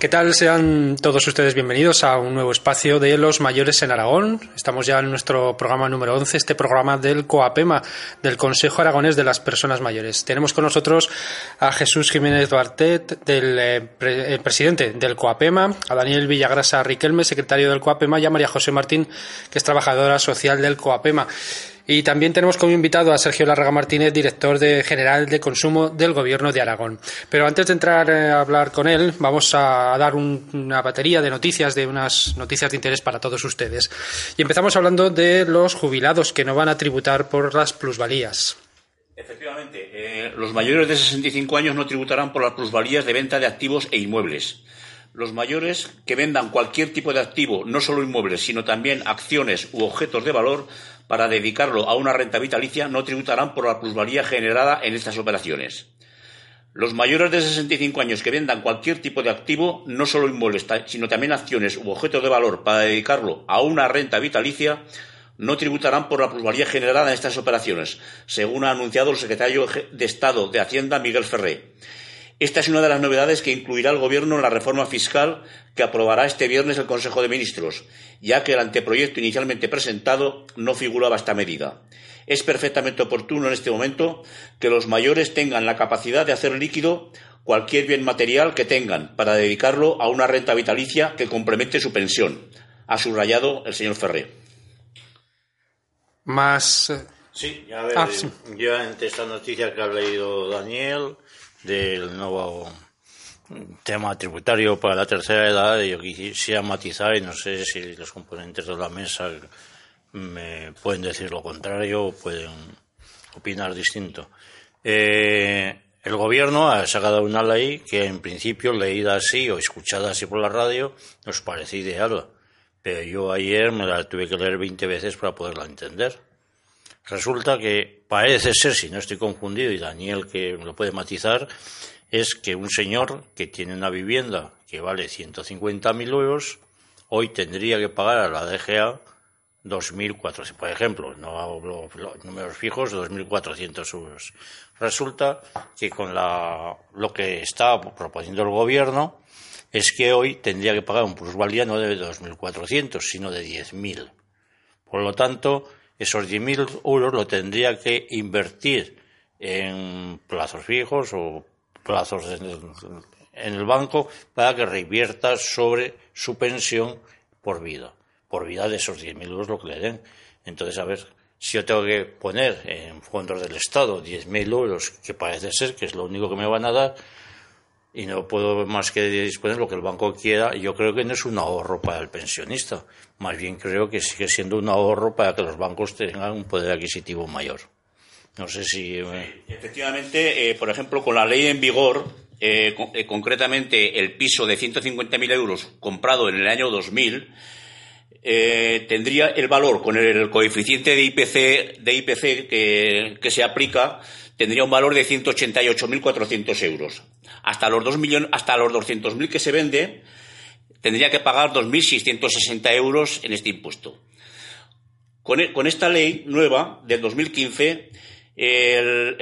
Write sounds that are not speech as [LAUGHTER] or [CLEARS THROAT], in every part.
¿Qué tal? Sean todos ustedes bienvenidos a un nuevo espacio de los mayores en Aragón. Estamos ya en nuestro programa número 11, este programa del COAPEMA, del Consejo Aragonés de las Personas Mayores. Tenemos con nosotros a Jesús Jiménez Duartet, del eh, eh, presidente del COAPEMA, a Daniel Villagrasa Riquelme, secretario del COAPEMA, y a María José Martín, que es trabajadora social del COAPEMA. Y también tenemos como invitado a Sergio Larraga Martínez, director general de consumo del Gobierno de Aragón. Pero antes de entrar eh, a hablar con él, vamos a dar un- una batería de noticias, de unas noticias de interés para todos ustedes. Y empezamos hablando de los jubilados que no van a tributar por las plusvalías. Efectivamente, eh, los mayores de 65 años no tributarán por las plusvalías de venta de activos e inmuebles. Los mayores que vendan cualquier tipo de activo, no solo inmuebles, sino también acciones u objetos de valor, para dedicarlo a una renta vitalicia, no tributarán por la plusvalía generada en estas operaciones. Los mayores de 65 años que vendan cualquier tipo de activo, no solo inmuebles, sino también acciones u objetos de valor para dedicarlo a una renta vitalicia, no tributarán por la plusvalía generada en estas operaciones, según ha anunciado el secretario de Estado de Hacienda, Miguel Ferré. Esta es una de las novedades que incluirá el Gobierno en la reforma fiscal que aprobará este viernes el Consejo de Ministros, ya que el anteproyecto inicialmente presentado no figuraba esta medida. Es perfectamente oportuno en este momento que los mayores tengan la capacidad de hacer líquido cualquier bien material que tengan para dedicarlo a una renta vitalicia que complemente su pensión, ha subrayado el señor Ferré. Más. eh, Sí, ya ver, Ah, sí. yo entre esta noticia que ha leído Daniel del nuevo tema tributario para la tercera edad, yo quisiera matizar y no sé si los componentes de la mesa me pueden decir lo contrario o pueden opinar distinto. Eh, el gobierno ha sacado una ley que en principio leída así o escuchada así por la radio nos parece ideal, pero yo ayer me la tuve que leer 20 veces para poderla entender. Resulta que parece ser, si no estoy confundido, y Daniel que lo puede matizar, es que un señor que tiene una vivienda que vale 150.000 euros, hoy tendría que pagar a la DGA 2.400, por ejemplo, no hablo números fijos, 2.400 euros. Resulta que con la, lo que está proponiendo el gobierno es que hoy tendría que pagar un plusvalía no de 2.400, sino de 10.000. Por lo tanto, esos 10.000 euros lo tendría que invertir en plazos fijos o plazos en el, banco para que revierta sobre su pensión por vida. Por vida de esos 10.000 euros lo que le den. Entonces, a ver, si yo tengo que poner en fondos del Estado 10.000 euros, que parece ser que es lo único que me van a dar, y no puedo más que disponer lo que el banco quiera, yo creo que no es un ahorro para el pensionista. Más bien creo que sigue siendo un ahorro para que los bancos tengan un poder adquisitivo mayor. No sé si... eh, Efectivamente, eh, por ejemplo, con la ley en vigor, eh, con- eh, concretamente el piso de 150.000 euros comprado en el año 2000, eh, tendría el valor con el, coeficiente de IPC, de IPC que, se aplica, tendría un valor de 188.400 euros. Hasta los, 2 millones, hasta los 200.000 que se vende, tendría que pagar 2.660 euros en este impuesto. Con, e- con esta ley nueva del 2015, el,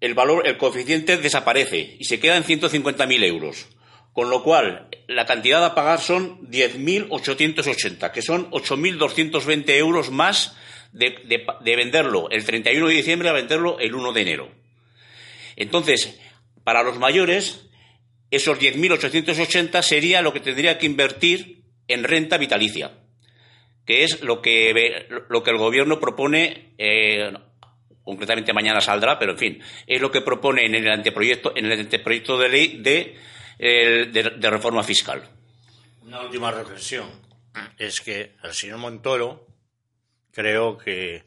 el valor, el coeficiente desaparece y se queda en 150.000 euros. Con lo cual, la cantidad a pagar son 10.880, que son 8.220 euros más de, de- de venderlo el 31 de diciembre a venderlo el 1 de enero. Entonces, para los mayores, esos 10.880 sería lo que tendría que invertir en renta vitalicia, que es lo que, lo que el gobierno propone, eh, concretamente mañana saldrá, pero en fin, es lo que propone en el anteproyecto, en el anteproyecto de ley de, el- de- reforma fiscal. Una última reflexión es que el señor Montoro creo que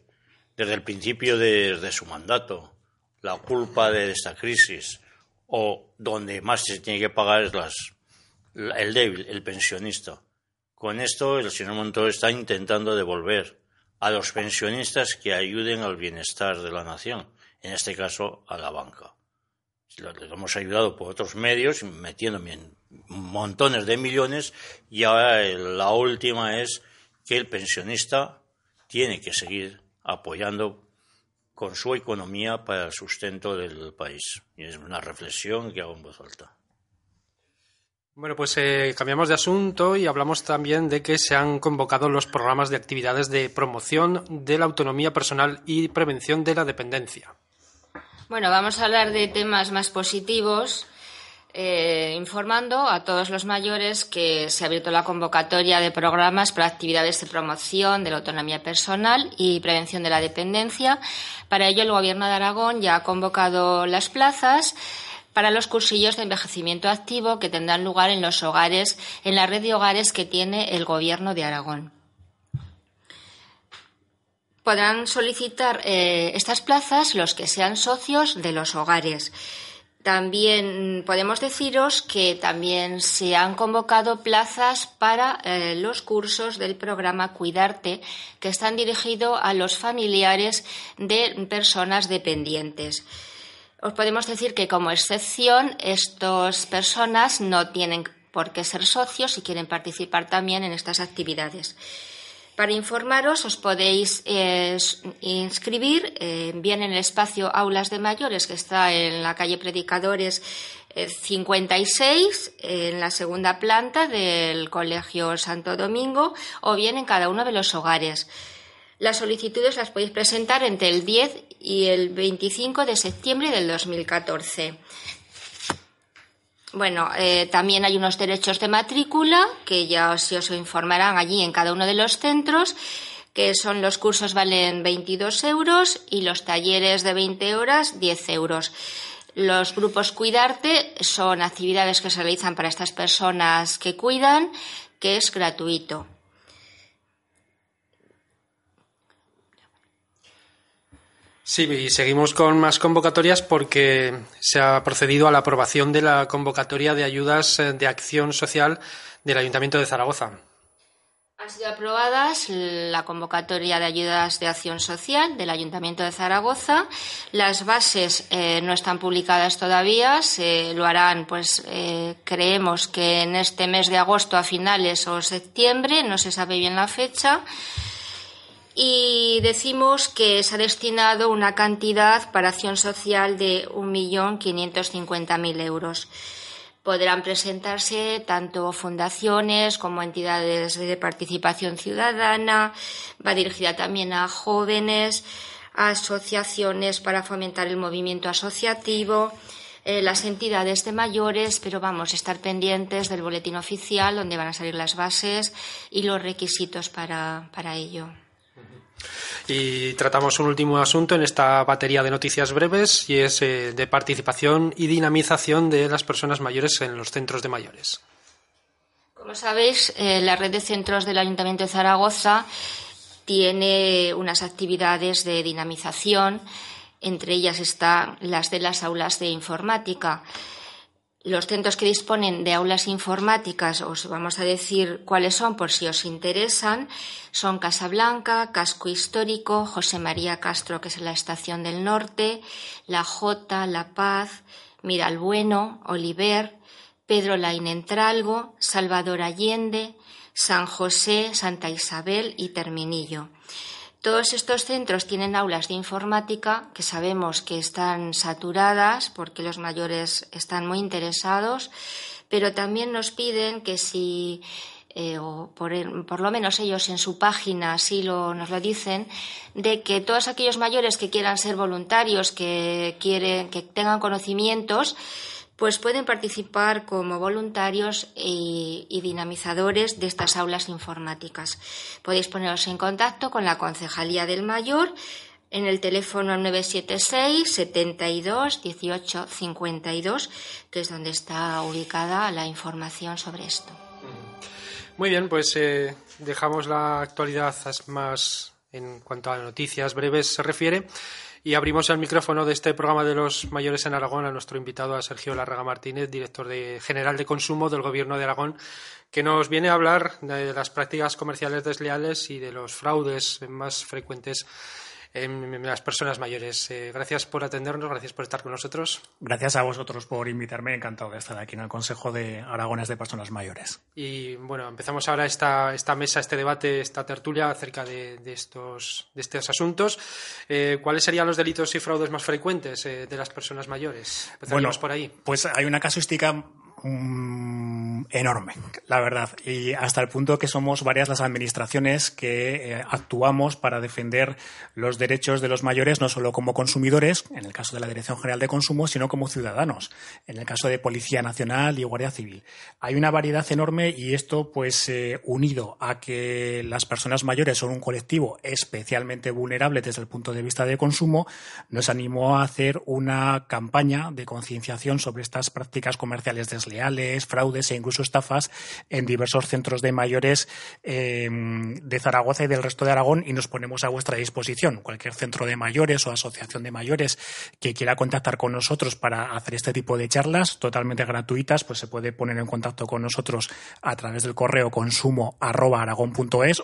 desde el principio de, de su mandato la culpa de esta crisis o donde más se tiene que pagar es las, el débil, el pensionista. Con esto el señor Montoro está intentando devolver a los pensionistas que ayuden al bienestar de la nación, en este caso a la banca. Les hemos ayudado por otros medios, metiéndome en montones de millones, y ahora la última es que el pensionista tiene que seguir apoyando con su economía para el sustento del país. Y es una reflexión que hago en voz alta. Bueno, pues eh, cambiamos de asunto y hablamos también de que se han convocado los programas de actividades de promoción de la autonomía personal y prevención de la dependencia. Bueno, vamos a hablar de temas más positivos, eh, informando a todos los mayores que se ha abierto la convocatoria de programas para actividades de promoción de la autonomía personal y prevención de la dependencia. Para ello, el Gobierno de Aragón ya ha convocado las plazas para los cursillos de envejecimiento activo que tendrán lugar en los hogares, en la red de hogares que tiene el Gobierno de Aragón. Podrán solicitar eh, estas plazas los que sean socios de los hogares. También podemos deciros que también se han convocado plazas para eh, los cursos del programa Cuidarte, que están dirigidos a los familiares de personas dependientes. Os podemos decir que como excepción estas personas no tienen por qué ser socios y quieren participar también en estas actividades. Para informaros os podéis eh, inscribir eh, bien en el espacio Aulas de Mayores que está en la calle Predicadores 56 eh, en la segunda planta del Colegio Santo Domingo o bien en cada uno de los hogares. Las solicitudes las podéis presentar entre el 10 y el 25 de septiembre del 2014. Bueno, eh, también hay unos derechos de matrícula que ya se os informarán allí en cada uno de los centros, que son los cursos valen 22 euros y los talleres de 20 horas 10 euros. Los grupos Cuidarte son actividades que se realizan para estas personas que cuidan, que es gratuito. Sí, y seguimos con más convocatorias porque se ha procedido a la aprobación de la convocatoria de ayudas eh, de acción social del Ayuntamiento de Zaragoza. Ha sido aprobada la convocatoria de ayudas de acción social del Ayuntamiento de Zaragoza. Las bases eh, no están publicadas todavía, se lo harán, pues eh, creemos que en este mes de agosto a finales o septiembre, no se sabe bien la fecha y decimos que se ha destinado una cantidad para acción social de 1.550.000 euros. Podrán presentarse tanto fundaciones como entidades de participación ciudadana, va dirigida también a jóvenes, asociaciones para fomentar el movimiento asociativo, eh, las entidades de mayores, pero vamos a estar pendientes del boletín oficial donde van a salir las bases y los requisitos para ello. Y tratamos un último asunto en esta batería de noticias breves y es eh, de participación y dinamización de las personas mayores en los centros de mayores. Como sabéis, eh, la red de centros del Ayuntamiento de Zaragoza tiene unas actividades de dinamización, entre ellas están las de las aulas de informática. Los centros que disponen de aulas informáticas, os vamos a decir cuáles son por si os interesan, son Casablanca, Casco Histórico, José María Castro, que es la Estación del Norte, La Jota, La Paz, Miralbueno, Oliver, Pedro Lain Entralgo, Salvador Allende, San José, Santa Isabel y Terminillo. Todos estos centros tienen aulas de informática que sabemos que están saturadas porque los mayores están muy interesados, pero también nos piden que si eh, o por, lo menos ellos en su página así lo, nos lo dicen, de que todos aquellos mayores que quieran ser voluntarios, que quieren, que tengan conocimientos, pues pueden participar como voluntarios y, dinamizadores de estas aulas informáticas. Podéis poneros en contacto con la Concejalía del Mayor en el teléfono 976 72 18 52, que es donde está ubicada la información sobre esto. Muy bien, pues eh, dejamos la actualidad más en cuanto a noticias breves se refiere Y abrimos el micrófono de este programa de los mayores en Aragón a nuestro invitado, a Sergio Larraga Martínez, director de, general de consumo del Gobierno de Aragón, que nos viene a hablar de las prácticas comerciales desleales y de los fraudes más frecuentes en las personas mayores. Eh, gracias por atendernos, gracias por estar con nosotros. Gracias a vosotros por invitarme, encantado de estar aquí en el Consejo de Aragones de Personas Mayores. Y bueno, empezamos ahora esta, esta mesa, este debate, esta tertulia acerca de, estos, de estos asuntos. Eh, ¿Cuáles serían los delitos y fraudes más frecuentes eh, de las personas mayores? Empezamos por ahí. Pues hay una casuística Mm, enorme, la verdad. Y hasta el punto que somos varias las administraciones que eh, actuamos para defender los derechos de los mayores, no solo como consumidores, en el caso de la Dirección General de Consumo, sino como ciudadanos, en el caso de Policía Nacional y Guardia Civil. Hay una variedad enorme y esto, pues, eh, unido a que las personas mayores son un colectivo especialmente vulnerable desde el punto de vista de consumo, nos animó a hacer una campaña de concienciación sobre estas prácticas comerciales desleales leales, fraudes e incluso estafas en diversos centros de mayores em, de Zaragoza y del resto de Aragón y nos ponemos a vuestra disposición. Cualquier centro de mayores o asociación de mayores que quiera contactar con nosotros para hacer este tipo de charlas totalmente gratuitas, pues se puede poner en contacto con nosotros a través del correo consumo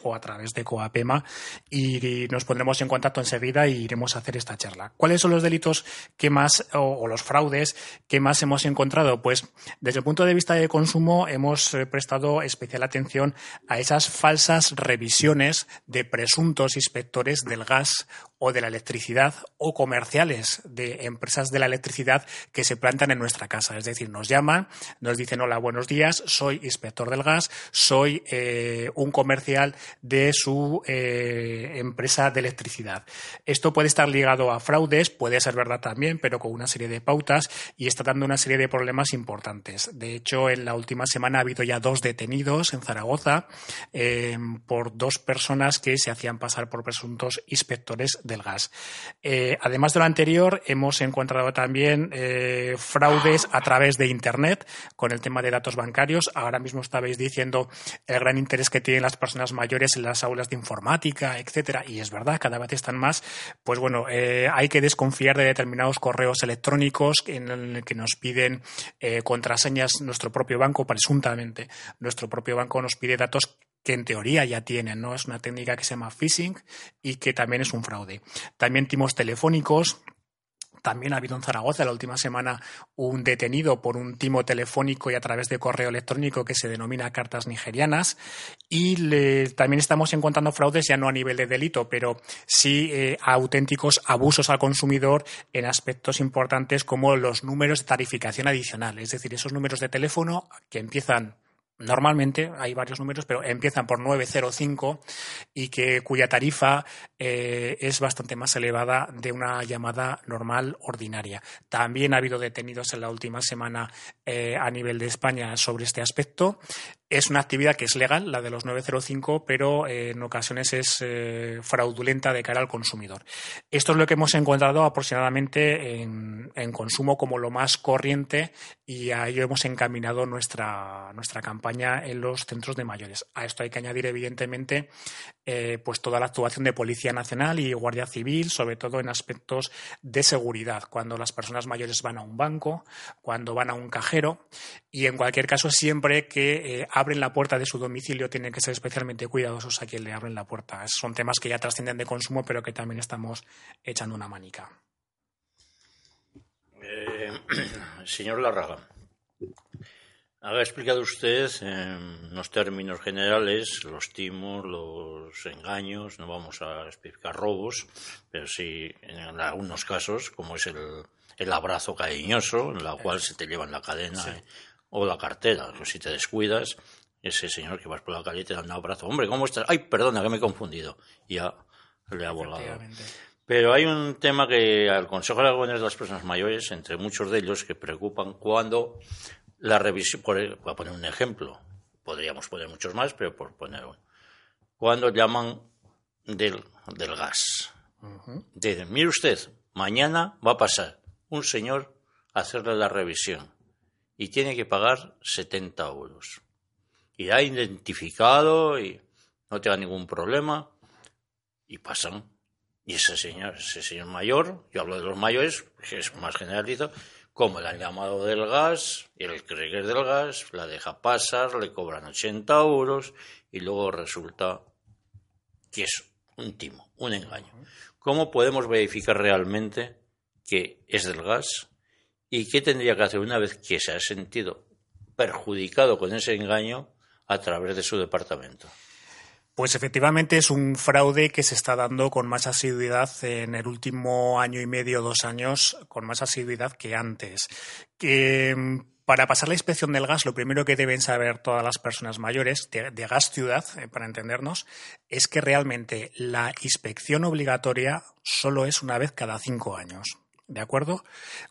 o a través de Coapema y nos pondremos en contacto enseguida y iremos a hacer esta charla. ¿Cuáles son los delitos que más o, o los fraudes que más hemos encontrado? Pues desde desde el punto de vista de consumo, hemos eh, prestado especial atención a esas falsas revisiones de presuntos inspectores del gas o de la electricidad o comerciales de empresas de la electricidad que se plantan en nuestra casa. Es decir, nos llaman, nos dicen, hola, buenos días, soy inspector del gas, soy eh, un comercial de su eh, empresa de electricidad. Esto puede estar ligado a fraudes, puede ser verdad también, pero con una serie de pautas y está dando una serie de problemas importantes. De hecho, en la última semana ha habido ya dos detenidos en Zaragoza eh, por dos personas que se hacían pasar por presuntos inspectores del gas. Eh, además de lo anterior, hemos encontrado también eh, fraudes a través de Internet con el tema de datos bancarios. Ahora mismo estabais diciendo el gran interés que tienen las personas mayores en las aulas de informática, etcétera, y es verdad, cada vez están más. Pues bueno, hay que desconfiar de determinados correos electrónicos en el que nos piden contraseñas nuestro propio banco, presuntamente, nuestro propio banco nos pide datos que en teoría ya tienen, ¿no? Es una técnica que se llama phishing y que también es un fraude. También timos telefónicos, también ha habido en Zaragoza la última semana un detenido por un timo telefónico y a través de correo electrónico que se denomina cartas nigerianas. Y también estamos encontrando fraudes ya no a nivel de delito, pero sí eh, auténticos abusos al consumidor en aspectos importantes como los números de tarificación adicional. Es decir, esos números de teléfono que empiezan normalmente hay varios números, pero empiezan por 905 y que cuya tarifa eh, es bastante más elevada de una llamada normal ordinaria. También ha habido detenidos en la última semana eh, a nivel de España sobre este aspecto. Es una actividad que es legal, la de los 905, pero eh, en ocasiones es fraudulenta de cara al consumidor. Esto es lo que hemos encontrado aproximadamente en, en consumo como lo más corriente y a ello hemos encaminado nuestra, nuestra campaña en los centros de mayores. A esto hay que añadir, evidentemente, eh, pues toda la actuación de Policía Nacional y Guardia Civil, sobre todo en aspectos de seguridad, cuando las personas mayores van a un banco, cuando van a un cajero y, en cualquier caso, siempre que eh, abren la puerta de su domicilio tienen que ser especialmente cuidadosos a quien le abren la puerta. Son temas que ya trascienden de consumo, pero que también estamos echando una manica. Eh, [CLEARS THROAT] señor Larraga, ha explicado usted en los términos generales los timos, los engaños, no vamos a explicar robos, pero sí en algunos casos, como es el, abrazo cariñoso, en la cual se te llevan la cadena o la cartera, que si te descuidas, ese señor que vas por la calle te da un abrazo, hombre, ¿cómo estás? Ay, perdona, que me he confundido. Ya le ha volado. Pero hay un tema que al Consejo de Aragones de las Personas Mayores, entre muchos de ellos, que preocupan cuando la revisión, por, voy a poner un ejemplo, podríamos poner muchos más, pero por poner uno. Cuando llaman del, del gas, dicen, mire usted, mañana va a pasar un señor a hacerle la revisión y tiene que pagar 70 euros. Y ha identificado y no tenga ningún problema y pasan Y ese señor, ese señor mayor, yo hablo de los mayores, que es más generalizo, como le han llamado del gas, el cree que es del gas, la deja pasar, le cobran 80 euros y luego resulta que es un timo, un engaño. ¿Cómo podemos verificar realmente que es del gas? ¿Y qué tendría que hacer una vez que se ha sentido perjudicado con ese engaño a través de su departamento? Pues efectivamente es un fraude que se está dando con más asiduidad en el último año y medio, dos años, con más asiduidad que antes. Que para pasar la inspección del gas, lo primero que deben saber todas las personas mayores de, Gas Ciudad, eh, para entendernos, es que realmente la inspección obligatoria solo es una vez cada cinco años. ¿De acuerdo?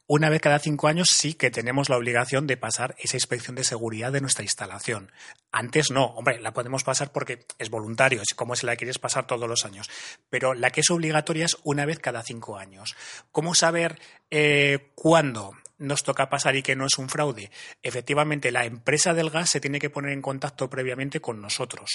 Una vez cada cinco años sí que tenemos la obligación de pasar esa inspección de seguridad de nuestra instalación. Antes no, hombre, la podemos pasar porque es voluntario, es como si la quieres pasar todos los años. Pero la que es obligatoria es una vez cada cinco años. ¿Cómo saber eh, cuándo? nos toca pasar y que no es un fraude. Efectivamente, la empresa del gas se tiene que poner en contacto previamente con nosotros.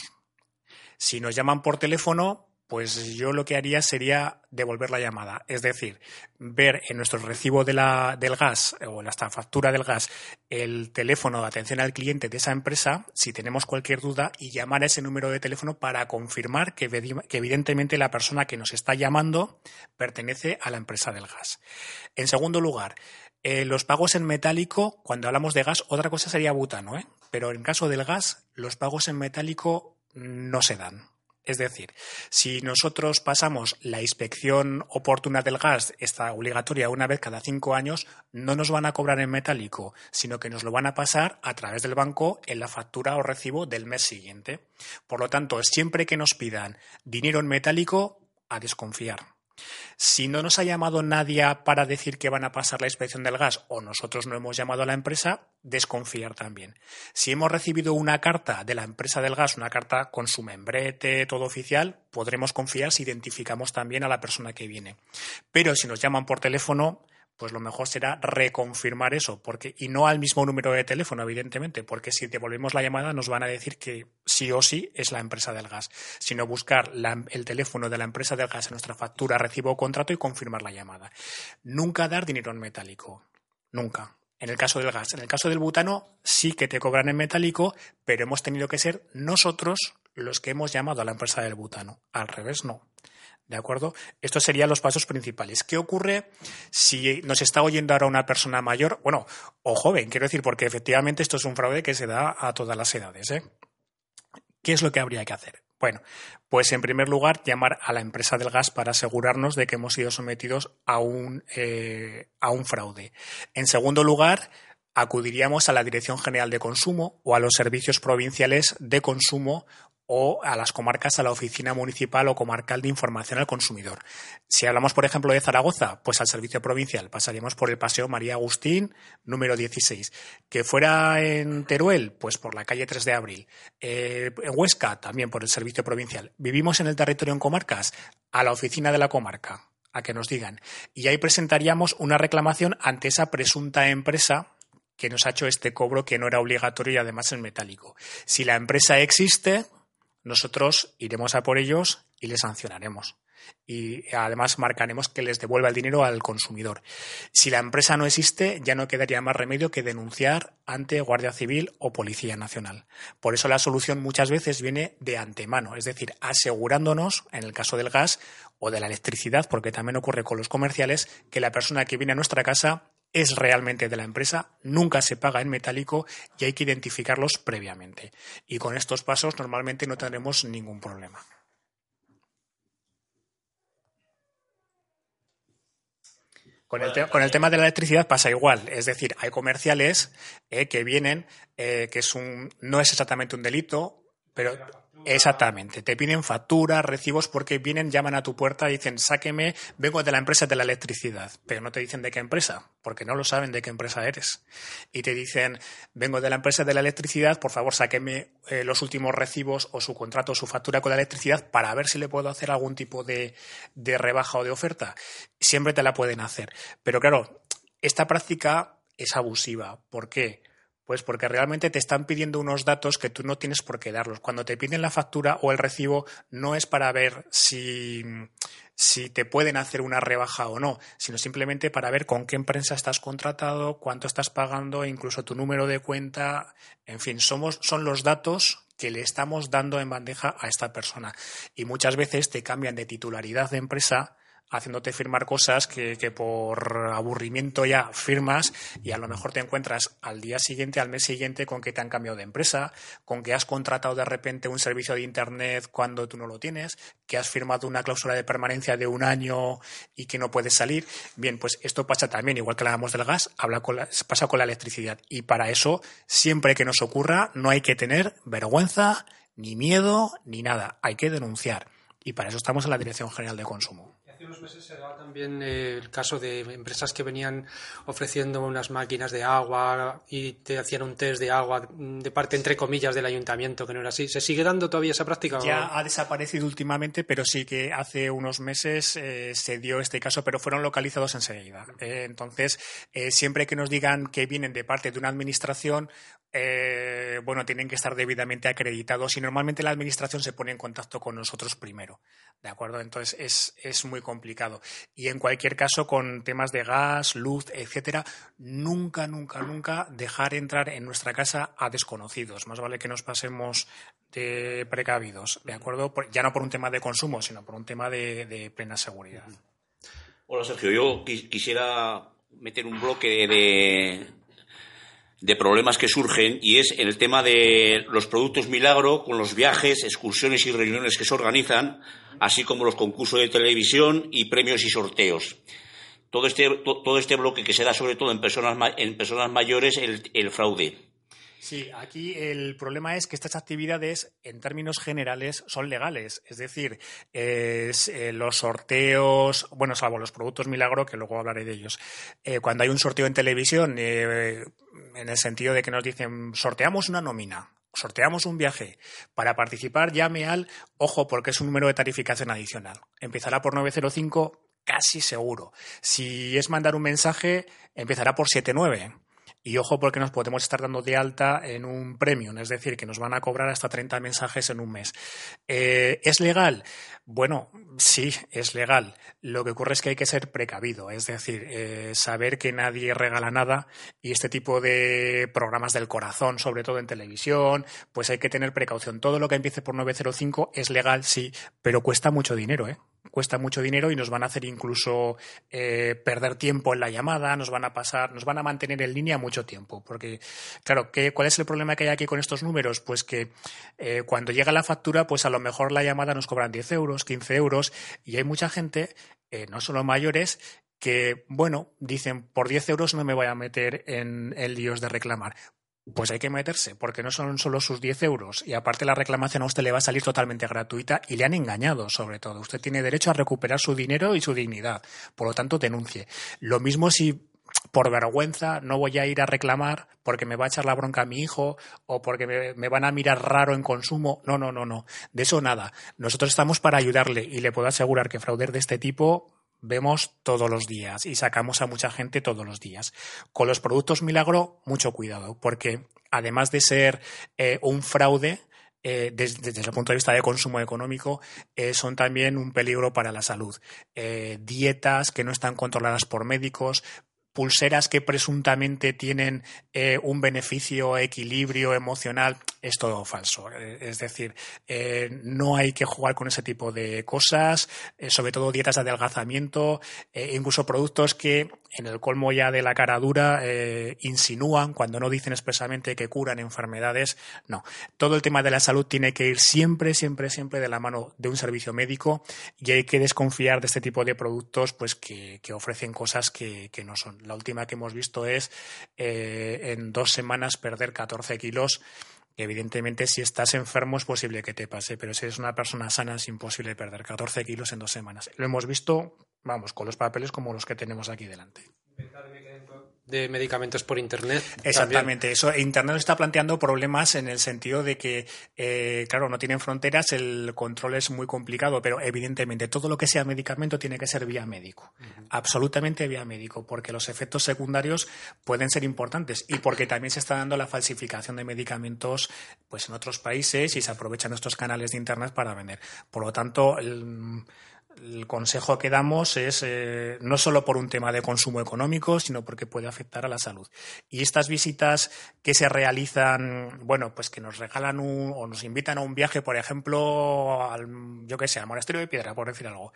Si nos llaman por teléfono, pues yo lo que haría sería devolver la llamada. Es decir, ver en nuestro recibo de la, del gas o en esta factura del gas el teléfono de atención al cliente de esa empresa, si tenemos cualquier duda, y llamar a ese número de teléfono para confirmar que, que evidentemente la persona que nos está llamando pertenece a la empresa del gas. En segundo lugar, eh, los pagos en metálico, cuando hablamos de gas, otra cosa sería butano, ¿eh? pero en caso del gas, los pagos en metálico no se dan. Es decir, si nosotros pasamos la inspección oportuna del gas, esta obligatoria una vez cada cinco años, no nos van a cobrar en metálico, sino que nos lo van a pasar a través del banco en la factura o recibo del mes siguiente. Por lo tanto, siempre que nos pidan dinero en metálico, a desconfiar. Si no nos ha llamado nadie para decir que van a pasar la inspección del gas o nosotros no hemos llamado a la empresa, desconfiar también. Si hemos recibido una carta de la empresa del gas, una carta con su membrete, todo oficial, podremos confiar si identificamos también a la persona que viene. Pero si nos llaman por teléfono, pues lo mejor será reconfirmar eso, porque, y no al mismo número de teléfono, evidentemente, porque si devolvemos la llamada nos van a decir que sí o sí es la empresa del gas, sino buscar el teléfono de la empresa del gas en nuestra factura, recibo o contrato y confirmar la llamada. Nunca dar dinero en metálico, nunca. En el caso del gas. En el caso del butano sí que te cobran en metálico, pero hemos tenido que ser nosotros los que hemos llamado a la empresa del butano. Al revés, no. ¿De acuerdo? Estos serían los pasos principales. ¿Qué ocurre si nos está oyendo ahora una persona mayor, bueno, o joven, quiero decir, porque efectivamente esto es un fraude que se da a todas las edades. ¿eh? ¿Qué es lo que habría que hacer? Bueno, pues en primer lugar, llamar a la empresa del gas para asegurarnos de que hemos sido sometidos a un, eh, a un fraude. En segundo lugar, acudiríamos a la Dirección General de Consumo o a los servicios provinciales de consumo o a las comarcas a la Oficina Municipal o Comarcal de Información al Consumidor. Si hablamos, por ejemplo, de Zaragoza, pues al Servicio Provincial pasaríamos por el Paseo María Agustín, número 16. Que fuera en Teruel, pues por la calle 3 de Abril. Eh, en Huesca, también por el Servicio Provincial. Vivimos en el territorio en comarcas, a la Oficina de la Comarca, a que nos digan. Y ahí presentaríamos una reclamación ante esa presunta empresa que nos ha hecho este cobro que no era obligatorio y además es metálico. Si la empresa existe, nosotros iremos a por ellos y les sancionaremos. Y además marcaremos que les devuelva el dinero al consumidor. Si la empresa no existe, ya no quedaría más remedio que denunciar ante Guardia Civil o Policía Nacional. Por eso la solución muchas veces viene de antemano, es decir, asegurándonos, en el caso del gas o de la electricidad, porque también ocurre con los comerciales, que la persona que viene a nuestra casa es realmente de la empresa, nunca se paga en metálico y hay que identificarlos previamente. Y con estos pasos normalmente no tendremos ningún problema. Con el, tema de la electricidad pasa igual, es decir, hay comerciales eh, que vienen, eh, que es un, no es exactamente un delito, pero Exactamente, te piden facturas, recibos, porque vienen, llaman a tu puerta y dicen, sáqueme, vengo de la empresa de la electricidad, pero no te dicen de qué empresa, porque no lo saben de qué empresa eres. Y te dicen, vengo de la empresa de la electricidad, por favor, sáqueme eh, los últimos recibos o su contrato o su factura con la electricidad para ver si le puedo hacer algún tipo de, de rebaja o de oferta. Siempre te la pueden hacer. Pero claro, esta práctica es abusiva. ¿Por qué? Pues porque realmente te están pidiendo unos datos que tú no tienes por qué darlos. Cuando te piden la factura o el recibo, no es para ver si, si te pueden hacer una rebaja o no, sino simplemente para ver con qué empresa estás contratado, cuánto estás pagando, incluso tu número de cuenta. En fin, somos, son los datos que le estamos dando en bandeja a esta persona. Y muchas veces te cambian de titularidad de empresa haciéndote firmar cosas que, por aburrimiento ya firmas y a lo mejor te encuentras al día siguiente, al mes siguiente, con que te han cambiado de empresa, con que has contratado de repente un servicio de Internet cuando tú no lo tienes, que has firmado una cláusula de permanencia de un año y que no puedes salir. Bien, pues esto pasa también, igual que hablábamos del gas, habla con pasa con la electricidad. Y para eso, siempre que nos ocurra, no hay que tener vergüenza, ni miedo, ni nada. Hay que denunciar. Y para eso estamos en la Dirección General de Consumo unos meses se daba también eh, el caso de empresas que venían ofreciendo unas máquinas de agua y te hacían un test de agua de parte, entre comillas, del ayuntamiento, que no era así. ¿Se sigue dando todavía esa práctica? Ya ha desaparecido últimamente, pero sí que hace unos meses eh, se dio este caso, pero fueron localizados enseguida. Eh, entonces, siempre que nos digan que vienen de parte de una administración, bueno, tienen que estar debidamente acreditados y normalmente la administración se pone en contacto con nosotros primero. ¿De acuerdo? Entonces es, es muy complicado. Y en cualquier caso, con temas de gas, luz, etcétera, nunca, nunca, nunca dejar entrar en nuestra casa a desconocidos. Más vale que nos pasemos de precavidos, ¿de acuerdo? ya no por un tema de consumo, sino por un tema de, plena seguridad. Hola, Sergio. Yo quisiera meter un bloque de, de problemas que surgen y es el tema de los productos milagro con los viajes, excursiones y reuniones que se organizan así como los concursos de televisión y premios y sorteos. Todo este, todo este bloque que se da sobre todo en personas, en personas mayores, el, fraude. Sí, aquí el problema es que estas actividades, en términos generales, son legales. Es decir, eh, los sorteos, bueno, salvo los productos milagro, que luego hablaré de ellos. Eh, cuando hay un sorteo en televisión, eh, en el sentido de que nos dicen, sorteamos una nómina, sorteamos un viaje. Para participar, llame al, ojo, porque es un número de tarificación adicional. Empezará por 905, casi seguro. Si es mandar un mensaje, empezará por 79. Y ojo porque nos podemos estar dando de alta en un premium, es decir, que nos van a cobrar hasta 30 mensajes en un mes. Eh, ¿Es legal? Bueno, sí, es legal. Lo que ocurre es que hay que ser precavido, es decir, eh, saber que nadie regala nada y este tipo de programas del corazón, sobre todo en televisión, pues hay que tener precaución. Todo lo que empiece por 905 es legal, sí, pero cuesta mucho dinero, ¿eh? Cuesta mucho dinero y nos van a hacer incluso eh, perder tiempo en la llamada, nos van a pasar, nos van a mantener en línea mucho tiempo. Porque, claro, ¿qué, ¿cuál es el problema que hay aquí con estos números? Pues que eh, cuando llega la factura, pues a lo mejor la llamada nos cobran 10 euros, 15 euros, y hay mucha gente, eh, no solo mayores, que, bueno, dicen, por 10 euros no me voy a meter en, el líos de reclamar pues hay que meterse, porque no son solo sus 10 euros y aparte la reclamación a usted le va a salir totalmente gratuita y le han engañado sobre todo. Usted tiene derecho a recuperar su dinero y su dignidad, por lo tanto denuncie. Lo mismo si por vergüenza no voy a ir a reclamar porque me va a echar la bronca a mi hijo o porque me, me, van a mirar raro en consumo. No, no, no, no. De eso nada. Nosotros estamos para ayudarle y le puedo asegurar que fraudes de este tipo vemos todos los días y sacamos a mucha gente todos los días. Con los productos milagro, mucho cuidado, porque además de ser eh, un fraude, eh, desde, el punto de vista de consumo económico, eh, son también un peligro para la salud. dietas que no están controladas por médicos, pulseras que presuntamente tienen eh, un beneficio, equilibrio emocional, es todo falso. Eh, es decir, eh, no hay que jugar con ese tipo de cosas, sobre todo dietas de adelgazamiento, incluso productos que en el colmo ya de la cara dura insinúan cuando no dicen expresamente que curan enfermedades. No, todo el tema de la salud tiene que ir siempre, siempre, siempre de la mano de un servicio médico y hay que desconfiar de este tipo de productos pues que, ofrecen cosas que no son. La última que hemos visto es eh, en dos semanas perder 14 kilos. Evidentemente, si estás enfermo es posible que te pase, pero si eres una persona sana es imposible perder 14 kilos en dos semanas. Lo hemos visto, vamos, con los papeles como los que tenemos aquí delante. De medicamentos por Internet. Exactamente, eso. Internet está planteando problemas en el sentido de que, eh, claro, no tienen fronteras, el control es muy complicado, pero evidentemente todo lo que sea medicamento tiene que ser vía médico, absolutamente vía médico, porque los efectos secundarios pueden ser importantes y porque también se está dando la falsificación de medicamentos pues en otros países y se aprovechan estos canales de Internet para vender. Por lo tanto, el, el consejo que damos es eh, no solo por un tema de consumo económico, sino porque puede afectar a la salud. Y estas visitas que se realizan, bueno, pues que nos regalan un, o nos invitan a un viaje, por ejemplo, al, yo qué sé, al monasterio de Piedra, por decir algo,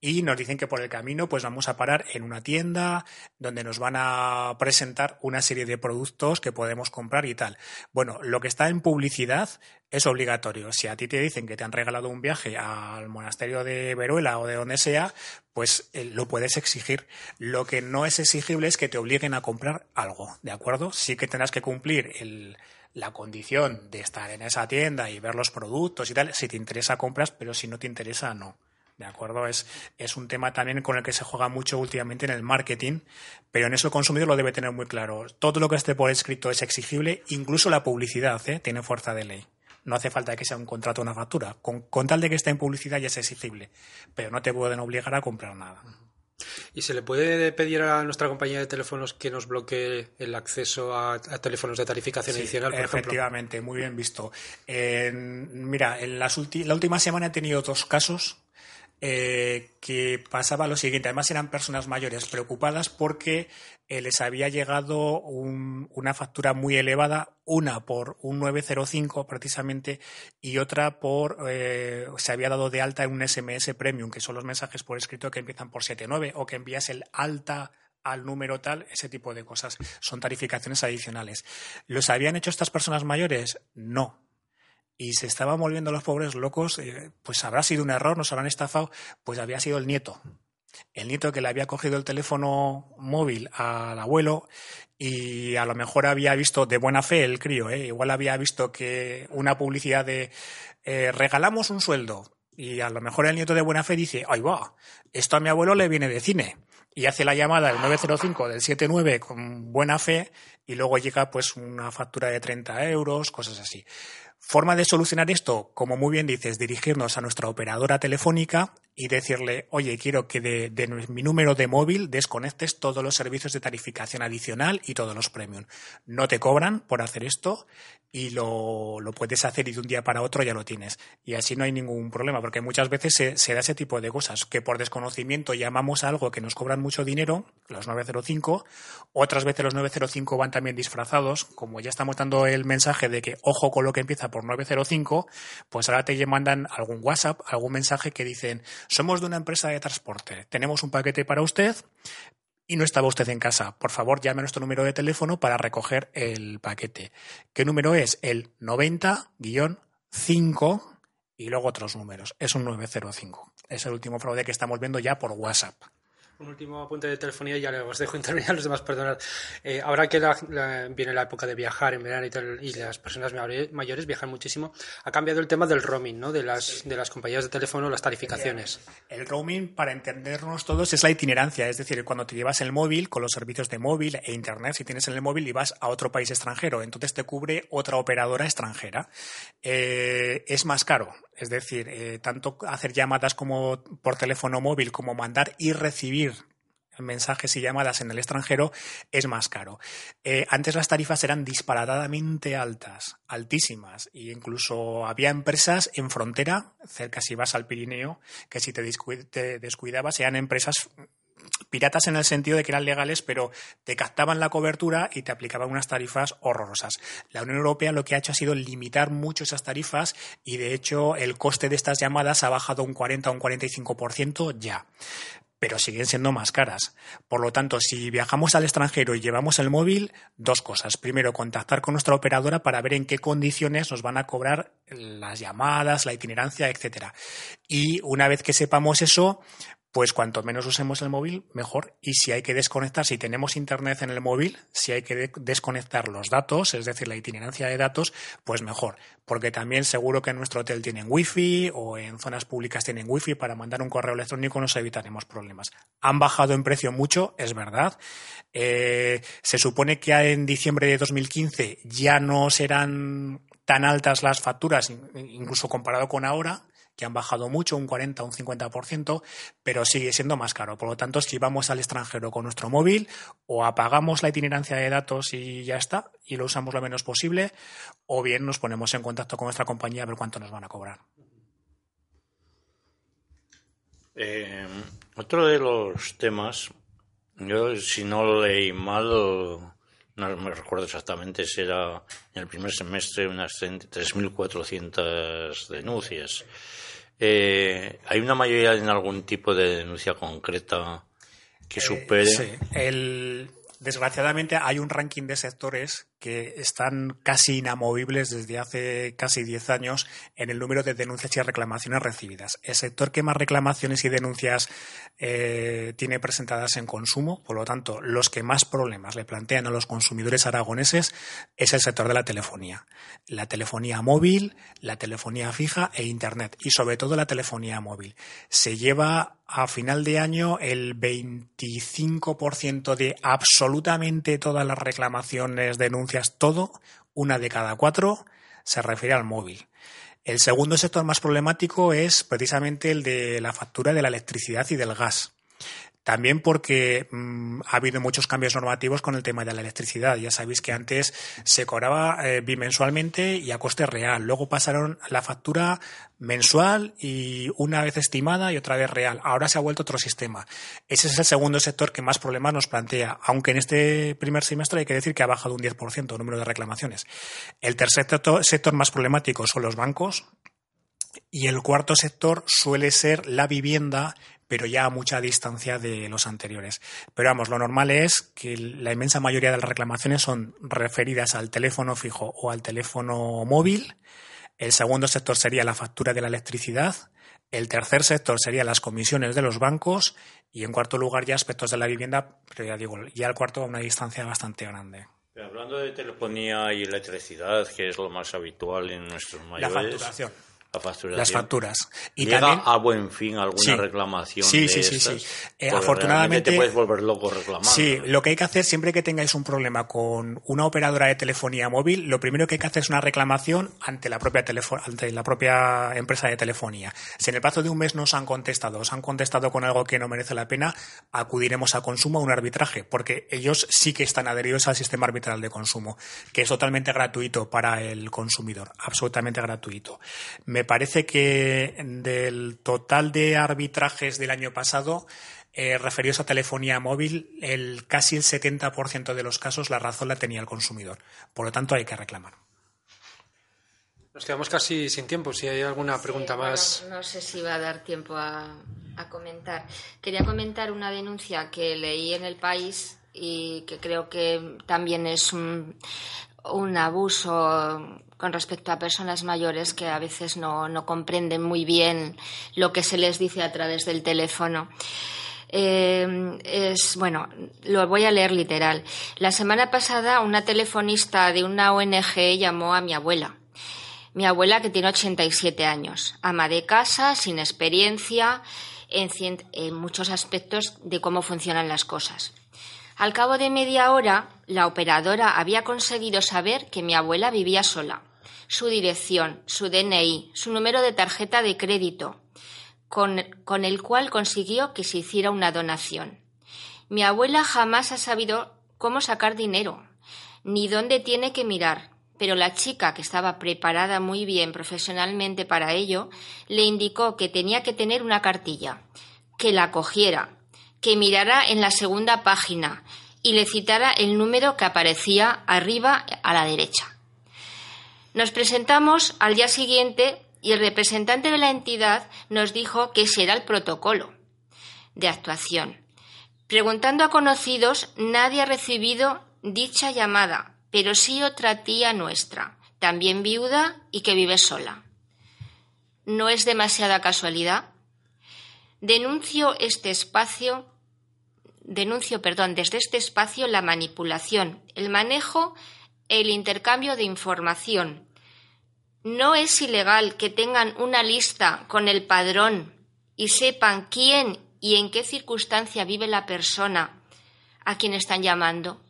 y nos dicen que por el camino, pues vamos a parar en una tienda donde nos van a presentar una serie de productos que podemos comprar y tal. Bueno, lo que está en publicidad es obligatorio. Si a ti te dicen que te han regalado un viaje al monasterio de Veruela o de donde sea, pues eh, lo puedes exigir. Lo que no es exigible es que te obliguen a comprar algo, ¿de acuerdo? Sí que tendrás que cumplir la condición de estar en esa tienda y ver los productos y tal. Si te interesa, compras, pero si no te interesa, no. ¿De acuerdo? Es, es un tema también con el que se juega mucho últimamente en el marketing, pero en eso el consumidor lo debe tener muy claro. Todo lo que esté por escrito es exigible, incluso la publicidad ¿eh? tiene fuerza de ley. No hace falta que sea un contrato o una factura. Con, tal de que esté en publicidad ya es exigible, pero no te pueden obligar a comprar nada. ¿Y se le puede pedir a nuestra compañía de teléfonos que nos bloquee el acceso a, teléfonos de tarificación adicional, por efectivamente, muy bien visto. mira, en las la última semana he tenido dos casos eh, que pasaba lo siguiente. Además eran personas mayores preocupadas porque eh, les había llegado una factura muy elevada, una por un 905 precisamente y otra por eh, se había dado de alta en un SMS premium, que son los mensajes por escrito que empiezan por 79 o que envías el alta al número tal, ese tipo de cosas. Son tarificaciones adicionales. ¿Los habían hecho estas personas mayores? No y se estaban volviendo los pobres locos, eh, pues habrá sido un error, nos habrán estafado, pues había sido el nieto. El nieto que le había cogido el teléfono móvil al abuelo y a lo mejor había visto de buena fe el crío, ¿eh? igual había visto que una publicidad de eh, regalamos un sueldo y a lo mejor el nieto de buena fe dice, ay va, esto a mi abuelo le viene de cine y hace la llamada del 905 del 79 con buena fe y luego llega pues una factura de 30 euros, cosas así. Forma de solucionar esto, como muy bien dices, dirigirnos a nuestra operadora telefónica y decirle, oye, quiero que de, mi número de móvil desconectes todos los servicios de tarificación adicional y todos los premium. No te cobran por hacer esto y lo, puedes hacer y de un día para otro ya lo tienes. Y así no hay ningún problema, porque muchas veces se, se, da ese tipo de cosas, que por desconocimiento llamamos a algo que nos cobran mucho dinero, los 905, otras veces los 905 van también disfrazados, como ya estamos dando el mensaje de que ojo con lo que empieza por 905, pues ahora te mandan algún WhatsApp, algún mensaje que dicen, somos de una empresa de transporte, tenemos un paquete para usted, y no estaba usted en casa, por favor llame a nuestro número de teléfono para recoger el paquete. ¿Qué número es? El 90-5 y luego otros números. Es un 905. Es el último fraude que estamos viendo ya por WhatsApp. Un último apunte de telefonía y ya os dejo intervenir a los demás, perdonad. Eh, ahora que viene la época de viajar en verano y, tal, y las personas mayores viajan muchísimo, ha cambiado el tema del roaming, ¿no? De las, de las compañías de teléfono, las tarificaciones. El roaming, para entendernos todos, es la itinerancia, es decir, cuando te llevas el móvil con los servicios de móvil e internet, si tienes en el móvil y vas a otro país extranjero, entonces te cubre otra operadora extranjera. Eh, es más caro, es decir, eh, tanto hacer llamadas como por teléfono móvil como mandar y recibir mensajes y llamadas en el extranjero es más caro. Eh, antes las tarifas eran disparadamente altas, altísimas, e incluso había empresas en frontera, cerca si vas al Pirineo, que si te, descuidabas eran empresas piratas en el sentido de que eran legales, pero te captaban la cobertura y te aplicaban unas tarifas horrorosas. La Unión Europea lo que ha hecho ha sido limitar mucho esas tarifas y, de hecho, el coste de estas llamadas ha bajado un 40 o un 45% ya pero siguen siendo más caras. Por lo tanto, si viajamos al extranjero y llevamos el móvil, dos cosas. Primero, contactar con nuestra operadora para ver en qué condiciones nos van a cobrar las llamadas, la itinerancia, etcétera. Y una vez que sepamos eso, pues cuanto menos usemos el móvil, mejor. Y si hay que desconectar, si tenemos internet en el móvil, si hay que desconectar los datos, es decir, la itinerancia de datos, pues mejor. Porque también seguro que en nuestro hotel tienen wifi o en zonas públicas tienen wifi para mandar un correo electrónico nos evitaremos problemas. Han bajado en precio mucho, es verdad. Eh, se supone que en diciembre de 2015 ya no serán tan altas las facturas, incluso comparado con ahora, que han bajado mucho, un 40, un 50%, pero sigue siendo más caro. Por lo tanto, si vamos al extranjero con nuestro móvil, o apagamos la itinerancia de datos y ya está, y lo usamos lo menos posible, o bien nos ponemos en contacto con nuestra compañía a ver cuánto nos van a cobrar. Eh, otro de los temas, yo si no leí mal, no me recuerdo exactamente si era en el primer semestre unas 3.400 denuncias. Eh, ¿Hay una mayoría en algún tipo de denuncia concreta que eh, supere? sí. El, desgraciadamente hay un ranking de sectores que están casi inamovibles desde hace casi 10 años en el número de denuncias y reclamaciones recibidas. El sector que más reclamaciones y denuncias eh, tiene presentadas en consumo, por lo tanto, los que más problemas le plantean a los consumidores aragoneses es el sector de la telefonía. La telefonía móvil, la telefonía fija e Internet y sobre todo la telefonía móvil. Se lleva a final de año el 25% de absolutamente todas las reclamaciones, denuncias, todo, una de cada cuatro, se refiere al móvil. El segundo sector más problemático es precisamente el de la factura de la electricidad y del gas. También porque mm, ha habido muchos cambios normativos con el tema de la electricidad. Ya sabéis que antes se cobraba eh, bimensualmente y a coste real. Luego pasaron la factura mensual y una vez estimada y otra vez real. Ahora se ha vuelto otro sistema. Ese es el segundo sector que más problemas nos plantea, aunque en este primer semestre hay que decir que ha bajado un 10% el número de reclamaciones. El tercer sector más problemático son los bancos, y el cuarto sector suele ser la vivienda, pero ya a mucha distancia de los anteriores. Pero vamos, lo normal es que la inmensa mayoría de las reclamaciones son referidas al teléfono fijo o al teléfono móvil. El segundo sector sería la factura de la electricidad. El tercer sector sería las comisiones de los bancos. Y en cuarto lugar ya aspectos de la vivienda, pero ya digo, ya el cuarto a una distancia bastante grande. hablando de telefonía y electricidad, que es lo más habitual en nuestros mayores. La facturación las facturas. Y ¿Llega a buen fin alguna reclamación? Sí, de sí, sí, sí. Eh, afortunadamente. Te puedes volver loco reclamando. Sí, lo que hay que hacer siempre que tengáis un problema con una operadora de telefonía móvil, lo primero que hay que hacer es una reclamación ante la propia, ante la propia empresa de telefonía. Si en el plazo de un mes nos han contestado, os han contestado con algo que no merece la pena, acudiremos a consumo a un arbitraje, porque ellos sí que están adheridos al sistema arbitral de consumo, que es totalmente gratuito para el consumidor, absolutamente gratuito. Me parece que del total de arbitrajes del año pasado, eh, referidos a telefonía móvil, el casi el 70% de los casos la razón la tenía el consumidor. Por lo tanto, hay que reclamar. Nos quedamos casi sin tiempo. Si hay alguna pregunta más. no sé si va a dar tiempo a, comentar. Quería comentar una denuncia que leí en el país y que creo que también es un, un abuso con respecto a personas mayores que a veces no, comprenden muy bien lo que se les dice a través del teléfono. Eh, es bueno, lo voy a leer literal. La semana pasada una telefonista de una ONG llamó a mi abuela. Mi abuela que tiene 87 años, ama de casa, sin experiencia en, en muchos aspectos de cómo funcionan las cosas. Al cabo de media hora, la operadora había conseguido saber que mi abuela vivía sola, su dirección, su DNI, su número de tarjeta de crédito, con, el cual consiguió que se hiciera una donación. Mi abuela jamás ha sabido cómo sacar dinero, ni dónde tiene que mirar, pero la chica, que estaba preparada muy bien profesionalmente para ello, le indicó que tenía que tener una cartilla, que la cogiera, que mirara en la segunda página y le citara el número que aparecía arriba a la derecha. Nos presentamos al día siguiente y el representante de la entidad nos dijo que ese era el protocolo de actuación. Preguntando a conocidos, nadie ha recibido dicha llamada, pero sí otra tía nuestra, también viuda y que vive sola. ¿No es demasiada casualidad? Denuncio este espacio, denuncio, perdón, desde este espacio la manipulación, el manejo, el intercambio de información. No es ilegal que tengan una lista con el padrón y sepan quién y en qué circunstancia vive la persona a quien están llamando.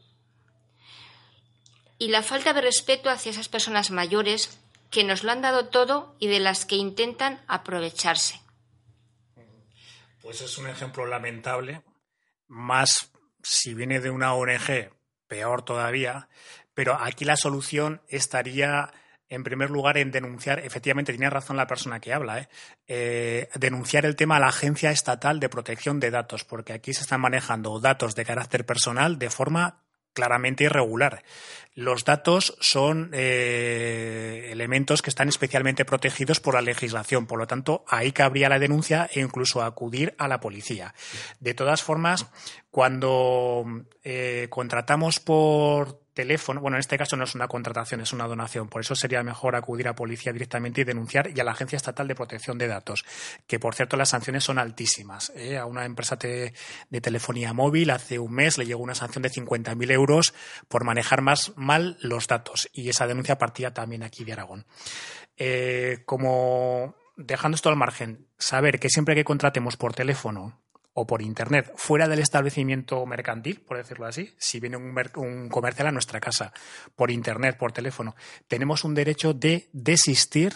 Y la falta de respeto hacia esas personas mayores que nos lo han dado todo y de las que intentan aprovecharse. Pues es un ejemplo lamentable, más si viene de una ONG, peor todavía, pero aquí la solución estaría en primer lugar, en denunciar, efectivamente tiene razón la persona que habla, ¿eh? Eh, denunciar el tema a la Agencia Estatal de Protección de Datos, porque aquí se están manejando datos de carácter personal de forma claramente irregular. Los datos son eh, elementos que están especialmente protegidos por la legislación, por lo tanto, ahí cabría la denuncia e incluso acudir a la policía. De todas formas, cuando contratamos por teléfono, bueno, en este caso no es una contratación, es una donación, por eso sería mejor acudir a policía directamente y denunciar y a la Agencia Estatal de Protección de Datos, que por cierto las sanciones son altísimas. ¿eh? A una empresa de telefonía móvil hace un mes le llegó una sanción de 50.000 euros por manejar más mal los datos y esa denuncia partía también aquí de Aragón. Eh, como dejando esto al margen, saber que siempre que contratemos por teléfono o por Internet fuera del establecimiento mercantil, por decirlo así, si viene un, comercial a nuestra casa, por Internet, por teléfono, tenemos un derecho de desistir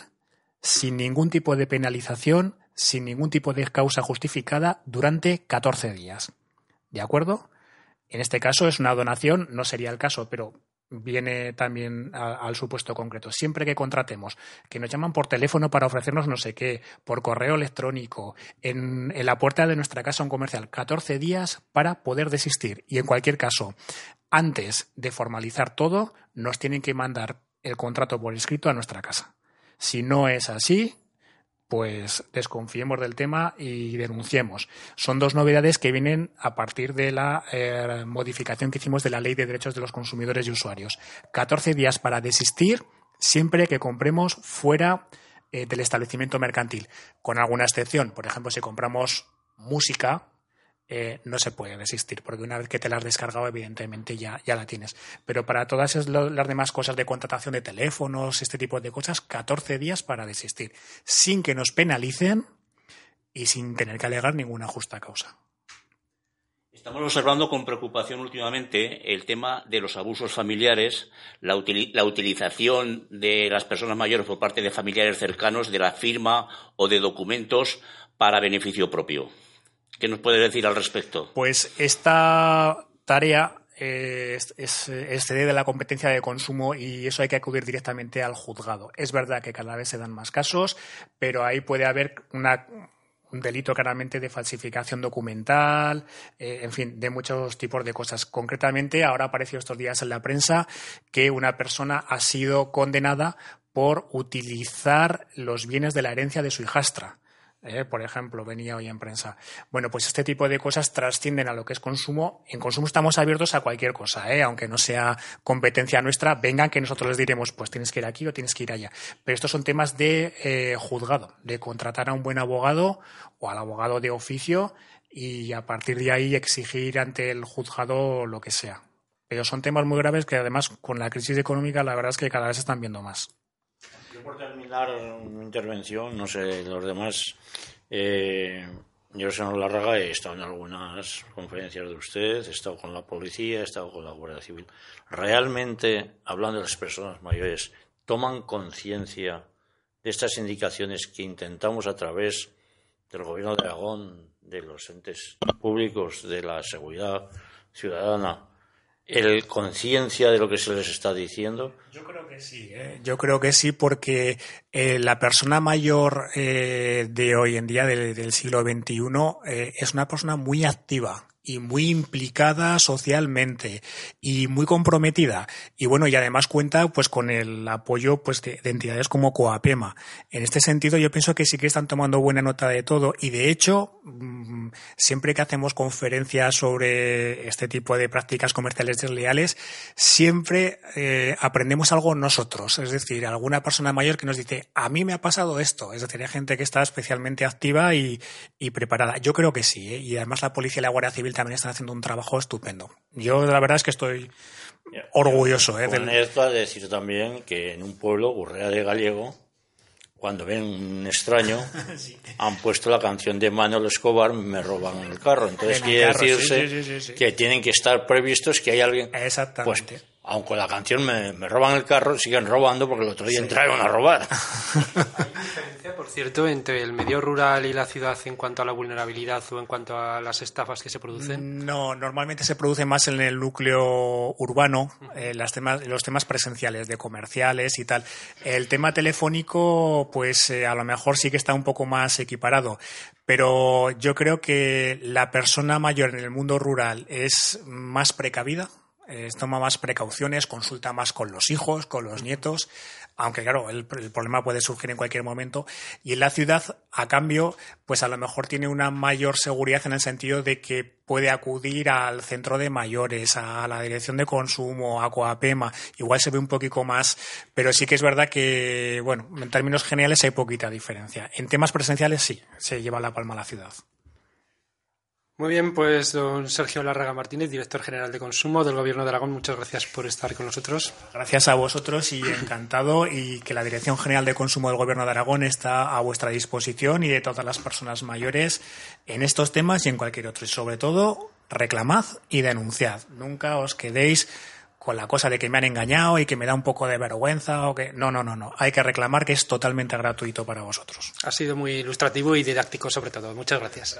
sin ningún tipo de penalización, sin ningún tipo de causa justificada durante 14 días. ¿De acuerdo? En este caso es una donación, no sería el caso, pero viene también al supuesto concreto. Siempre que contratemos, que nos llaman por teléfono para ofrecernos no sé qué, por correo electrónico, en, la puerta de nuestra casa un comercial, 14 días para poder desistir. Y en cualquier caso, antes de formalizar todo, nos tienen que mandar el contrato por escrito a nuestra casa. Si no es así, pues desconfiemos del tema y denunciemos. Son dos novedades que vienen a partir de la eh, modificación que hicimos de la Ley de Derechos de los Consumidores y Usuarios. 14 días para desistir siempre que compremos fuera eh, del establecimiento mercantil, con alguna excepción. Por ejemplo, si compramos música, eh, no se puede desistir, porque una vez que te la has descargado, evidentemente ya, ya la tienes. Pero para todas las demás cosas de contratación de teléfonos, este tipo de cosas, 14 días para desistir, sin que nos penalicen y sin tener que alegar ninguna justa causa. Estamos observando con preocupación últimamente el tema de los abusos familiares, la, la, utilización de las personas mayores por parte de familiares cercanos de la firma o de documentos para beneficio propio. ¿Qué nos puede decir al respecto? Pues esta tarea eh, es, excede de la competencia de consumo y eso hay que acudir directamente al juzgado. Es verdad que cada vez se dan más casos, pero ahí puede haber un delito claramente de falsificación documental, eh, en fin, de muchos tipos de cosas. Concretamente, ahora apareció estos días en la prensa que una persona ha sido condenada por utilizar los bienes de la herencia de su hijastra. ¿Eh? por ejemplo, venía hoy en prensa. Bueno, pues este tipo de cosas trascienden a lo que es consumo. En consumo estamos abiertos a cualquier cosa, ¿eh? aunque no sea competencia nuestra, vengan que nosotros les diremos, pues tienes que ir aquí o tienes que ir allá. Pero estos son temas de eh, juzgado, de contratar a un buen abogado o al abogado de oficio y a partir de ahí exigir ante el juzgado lo que sea. Pero son temas muy graves que además con la crisis económica la verdad es que cada vez se están viendo más por terminar mi intervención, no sé, los demás. Eh, yo, señor Larraga, he estado en algunas conferencias de usted, he estado con la policía, he estado con la Guardia Civil. Realmente, hablando de las personas mayores, toman conciencia de estas indicaciones que intentamos a través del Gobierno de Aragón, de los entes públicos, de la seguridad ciudadana, el conciencia de lo que se les está diciendo? Yo creo que sí, ¿eh? yo creo que sí, porque eh, la persona mayor eh, de hoy en día, del siglo XXI, es una persona muy activa y muy implicada socialmente y muy comprometida. Y bueno, y además cuenta pues con el apoyo pues de, entidades como Coapema. En este sentido, yo pienso que sí que están tomando buena nota de todo y de hecho, mm, siempre que hacemos conferencias sobre este tipo de prácticas comerciales desleales, siempre eh, aprendemos algo nosotros. Es decir, alguna persona mayor que nos dice, a mí me ha pasado esto. Es decir, hay gente que está especialmente activa y, preparada. Yo creo que sí. ¿eh? Y además la policía y la Guardia Civil también están haciendo un trabajo estupendo. Yo la verdad es que estoy orgulloso. ¿eh? Con esto decir también que en un pueblo, Gurrea de Gallego, cuando ven un extraño, [LAUGHS] han puesto la canción de Manuel Escobar, me roban el carro. Entonces quiere decirse que tienen que estar previstos que hay alguien. Exactamente. Pues, aunque la canción me, roban el carro, siguen robando porque el otro día entraron a robar. [LAUGHS] [LAUGHS] ¿Hay diferencia, por cierto, entre el medio rural y la ciudad en cuanto a la vulnerabilidad o en cuanto a las estafas que se producen? No, normalmente se produce más en el núcleo urbano, eh, las temas, los temas presenciales, de comerciales y tal. El tema telefónico, pues eh, a lo mejor sí que está un poco más equiparado, pero yo creo que la persona mayor en el mundo rural es más precavida eh, toma más precauciones, consulta más con los hijos, con los nietos, aunque claro, el, problema puede surgir en cualquier momento. Y en la ciudad, a cambio, pues a lo mejor tiene una mayor seguridad en el sentido de que puede acudir al centro de mayores, a la dirección de consumo, a Coapema, igual se ve un poquito más, pero sí que es verdad que, bueno, en términos generales hay poquita diferencia. En temas presenciales sí, se lleva la palma a la ciudad. Muy bien, pues don Sergio Larraga Martínez, director general de consumo del Gobierno de Aragón, muchas gracias por estar con nosotros. Gracias a vosotros y encantado y que la Dirección General de Consumo del Gobierno de Aragón está a vuestra disposición y de todas las personas mayores en estos temas y en cualquier otro. Y sobre todo, reclamad y denunciad. Nunca os quedéis con la cosa de que me han engañado y que me da un poco de vergüenza o que no, no, no, no. Hay que reclamar que es totalmente gratuito para vosotros. Ha sido muy ilustrativo y didáctico sobre todo. Muchas gracias.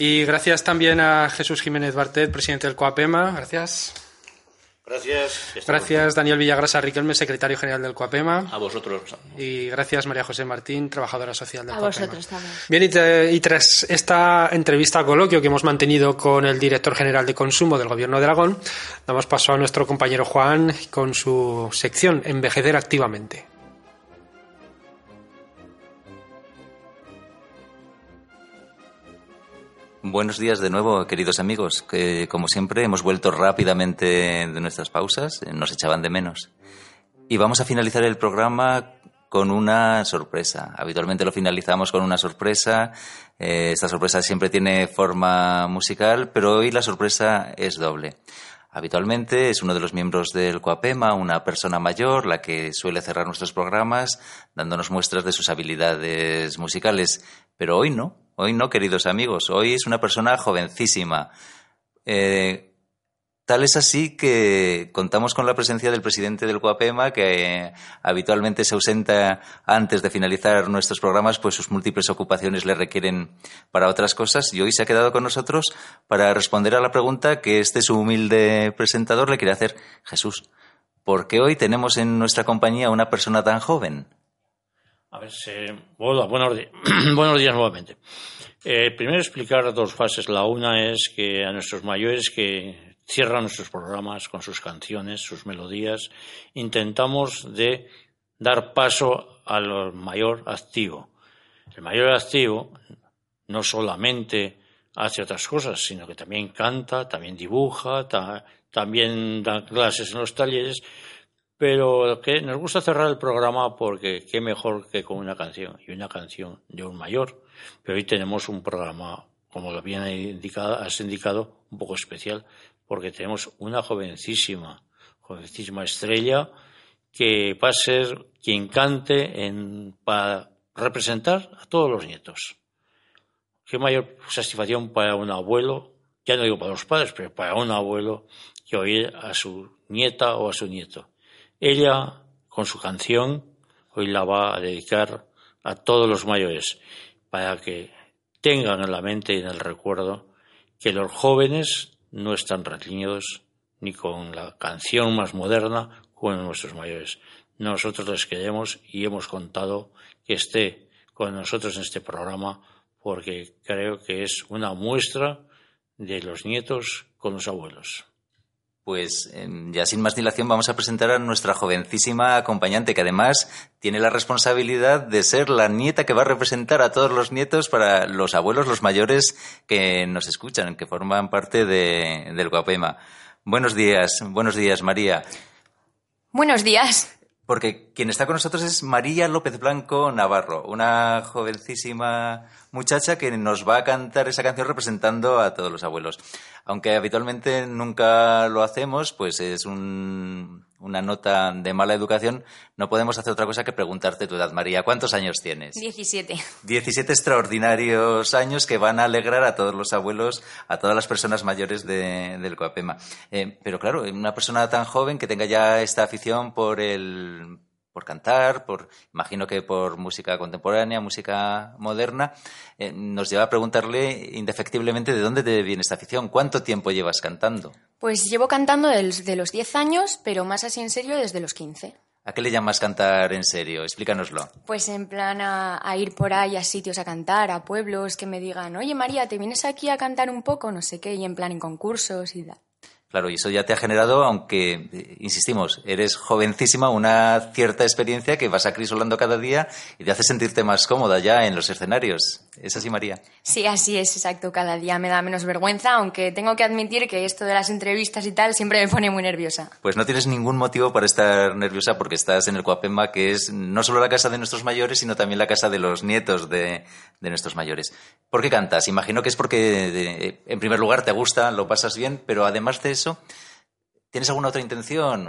Y gracias también a Jesús Jiménez Bartet, presidente del COAPEMA. Gracias. Gracias. Gracias, Daniel Villagrasa Riquelme, secretario general del COAPEMA. A vosotros. Y gracias, María José Martín, trabajadora social del a COAPEMA. vosotros también. Bien, y, tras esta entrevista coloquio que hemos mantenido con el director general de consumo del Gobierno de Aragón, damos paso a nuestro compañero Juan con su sección Envejecer activamente. Buenos días de nuevo, queridos amigos. Como siempre, hemos vuelto rápidamente de nuestras pausas. Nos echaban de menos. Y vamos a finalizar el programa con una sorpresa. Habitualmente lo finalizamos con una sorpresa. Eh, esta sorpresa siempre tiene forma musical, pero hoy la sorpresa es doble. Habitualmente es uno de los miembros del Coapema, una persona mayor, la que suele cerrar nuestros programas dándonos muestras de sus habilidades musicales. Pero hoy no, Hoy no, queridos amigos, hoy es una persona jovencísima. Eh, tal es así que contamos con la presencia del presidente del Coapema, que habitualmente se ausenta antes de finalizar nuestros programas, pues sus múltiples ocupaciones le requieren para otras cosas, y hoy se ha quedado con nosotros para responder a la pregunta que este su humilde presentador le quiere hacer. Jesús, ¿por qué hoy tenemos en nuestra compañía una persona tan joven? A ver, hola, buenos, días. [CLEARS THROAT] buenos días nuevamente. Eh, primero explicar dos fases. La una es que a nuestros mayores que cierran nuestros programas con sus canciones, sus melodías, intentamos de dar paso al mayor activo. El mayor activo no solamente hace otras cosas, sino que también canta, también dibuja, también da clases en los talleres pero que nos gusta cerrar el programa porque qué mejor que con una canción, y una canción de un mayor. Pero hoy tenemos un programa, como lo bien indicado, has indicado, un poco especial, porque tenemos una jovencísima, jovencísima estrella que va a ser quien cante para representar a todos los nietos. Qué mayor satisfacción para un abuelo, ya no digo para los padres, pero para un abuelo que oír a su nieta o a su nieto. Ella, con su canción, hoy la va a dedicar a todos los mayores, para que tengan en la mente y en el recuerdo que los jóvenes no están reñidos ni con la canción más moderna con nuestros mayores. Nosotros les queremos y hemos contado que esté con nosotros en este programa porque creo que es una muestra de los nietos con los abuelos. Pues em, ya sin más dilación vamos a presentar a nuestra jovencísima acompañante, que además tiene la responsabilidad de ser la nieta que va a representar a todos los nietos para los abuelos, los mayores que nos escuchan, que forman parte de, del Guapema. Buenos días, buenos días, María. Buenos días. Porque quien está con nosotros es María López Blanco Navarro, una jovencísima muchacha que nos va a cantar esa canción representando a todos los abuelos. Aunque habitualmente nunca lo hacemos, pues es una nota de mala educación, no podemos hacer otra cosa que preguntarte tu edad, María. ¿Cuántos años tienes? Diecisiete. Diecisiete extraordinarios años que van a alegrar a todos los abuelos, a todas las personas mayores del Coapema. Eh, pero claro, una persona tan joven que tenga ya esta afición por el por cantar, por imagino que por música contemporánea, música moderna, eh, nos lleva a preguntarle indefectiblemente de dónde te viene esta afición, cuánto tiempo llevas cantando. Pues llevo cantando desde los 10 años, pero más así en serio desde los 15. ¿A qué le llamas cantar en serio? Explícanoslo. Pues en plan a, a, ir por ahí a sitios a cantar, a pueblos que me digan, oye María, ¿te vienes aquí a cantar un poco? No sé qué, y en plan en concursos y tal. Claro, y eso ya te ha generado, aunque, eh, insistimos, eres jovencísima, una cierta experiencia que vas acrisolando cada día y te hace sentirte más cómoda ya en los escenarios. ¿Es así, María? Sí, así es, exacto. Cada día me da menos vergüenza, aunque tengo que admitir que esto de las entrevistas y tal siempre me pone muy nerviosa. Pues no tienes ningún motivo para estar nerviosa porque estás en el Coapema, que es no solo la casa de nuestros mayores, sino también la casa de los nietos de, de nuestros mayores. ¿Por qué cantas? Imagino que es porque, en primer lugar, te gusta, lo pasas bien, pero además de eso, ¿Tienes alguna otra intención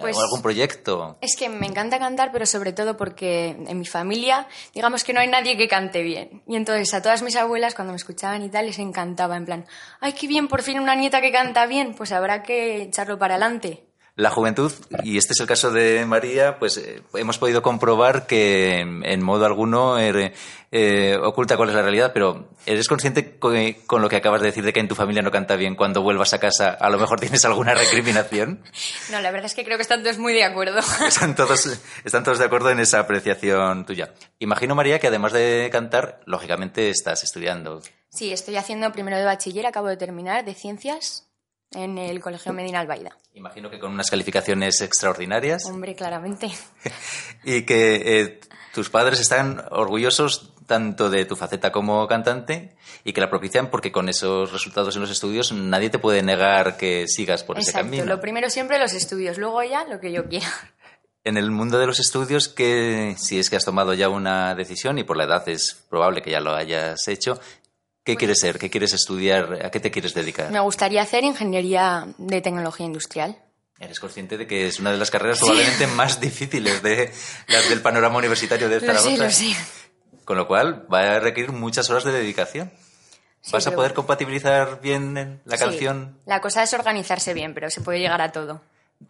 pues, o algún proyecto? Es que me encanta cantar, pero sobre todo porque en mi familia, digamos que no hay nadie que cante bien. Y entonces a todas mis abuelas, cuando me escuchaban y tal, les encantaba, en plan, ¡ay, qué bien, por fin una nieta que canta bien! Pues habrá que echarlo para adelante la juventud, y este es el caso de María, pues eh, hemos podido comprobar que en modo alguno er, eh, oculta cuál es la realidad, pero ¿eres consciente con, con, lo que acabas de decir de que en tu familia no canta bien? Cuando vuelvas a casa, a lo mejor tienes alguna recriminación. No, la verdad es que creo que están todos muy de acuerdo. [LAUGHS] Están todos, están todos de acuerdo en esa apreciación tuya. Imagino, María, que además de cantar, lógicamente estás estudiando. Sí, estoy haciendo primero de bachiller, acabo de terminar, de ciencias en el Colegio Medina Albaida. Imagino que con unas calificaciones extraordinarias. Hombre, claramente. [LAUGHS] y que eh, tus padres están orgullosos tanto de tu faceta como cantante y que la propician porque con esos resultados en los estudios nadie te puede negar que sigas por Exacto. ese camino. Lo primero siempre los estudios, luego ya lo que yo quiera. [LAUGHS] En el mundo de los estudios, que si es que has tomado ya una decisión y por la edad es probable que ya lo hayas hecho, ¿Qué quieres ser? ¿Qué quieres estudiar? ¿A qué te quieres dedicar? Me gustaría hacer ingeniería de tecnología industrial. Eres consciente de que es una de las carreras probablemente más difíciles de las del panorama universitario de Zaragoza. Lo sé, lo sé. Con lo cual va a requerir muchas horas de dedicación. Sí, ¿Vas a poder compatibilizar bien la Sí. canción? La cosa es organizarse bien, pero se puede llegar a todo.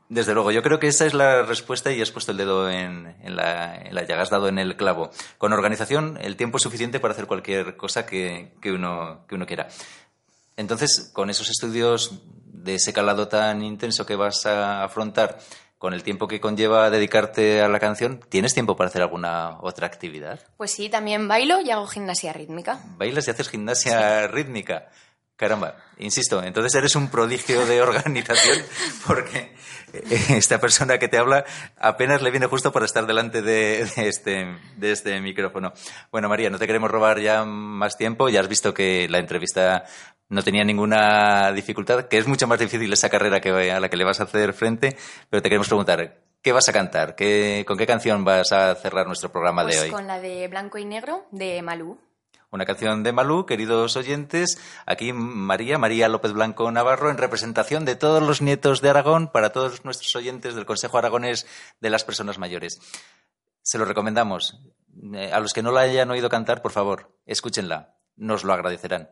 Desde luego, yo creo que esa es la respuesta y has puesto el dedo en, en la, en la llaga, has dado en el clavo. Con organización, el tiempo es suficiente para hacer cualquier cosa que, que uno, que uno quiera. Entonces, con esos estudios de ese calado tan intenso que vas a afrontar, con el tiempo que conlleva dedicarte a la canción, ¿tienes tiempo para hacer alguna otra actividad? Pues sí, también bailo y hago gimnasia rítmica. ¿Bailas y haces gimnasia rítmica? Caramba, insisto, entonces eres un prodigio de organización [LAUGHS] porque eh, esta persona que te habla apenas le viene justo para estar delante de, de este, de este micrófono. Bueno, María, no te queremos robar ya más tiempo. Ya has visto que la entrevista no tenía ninguna dificultad, que es mucho más difícil esa carrera que, a la que le vas a hacer frente, pero te queremos preguntar, ¿qué vas a cantar? ¿Qué, ¿Con qué canción vas a cerrar nuestro programa Pues de hoy? con la de Blanco y Negro de Malú. Una canción de Malú, queridos oyentes. Aquí María, María López Blanco Navarro, en representación de todos los nietos de Aragón, para todos nuestros oyentes del Consejo Aragonés de las Personas Mayores. Se lo recomendamos. Eh, A los que no la hayan oído cantar, por favor, escúchenla. Nos lo agradecerán.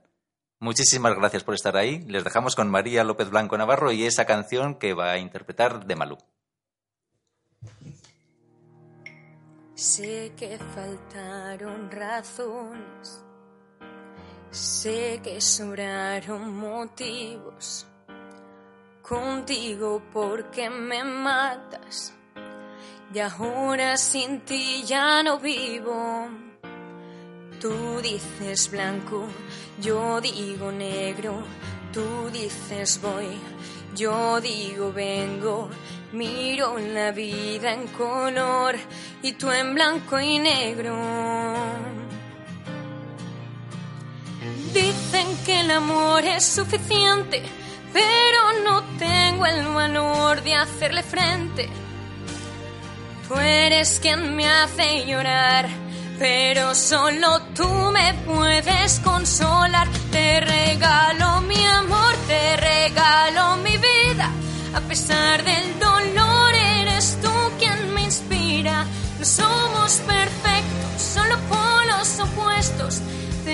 Muchísimas gracias por estar ahí. Les dejamos con María López Blanco Navarro y esa canción que va a interpretar de Malú. Sé que faltaron razones, sé que sobraron motivos contigo porque me matas y ahora sin ti ya no vivo. Tú dices blanco, yo digo negro, Tú dices voy, yo digo vengo, miro la vida en color y tú en blanco y negro. Dicen que el amor es suficiente, pero no tengo el valor de hacerle frente. Tú eres quien me hace llorar pero solo tú me puedes consolar. Te regalo mi amor, te regalo mi vida. A pesar del dolor, eres tú quien me inspira. No somos perfectos, solo polos opuestos.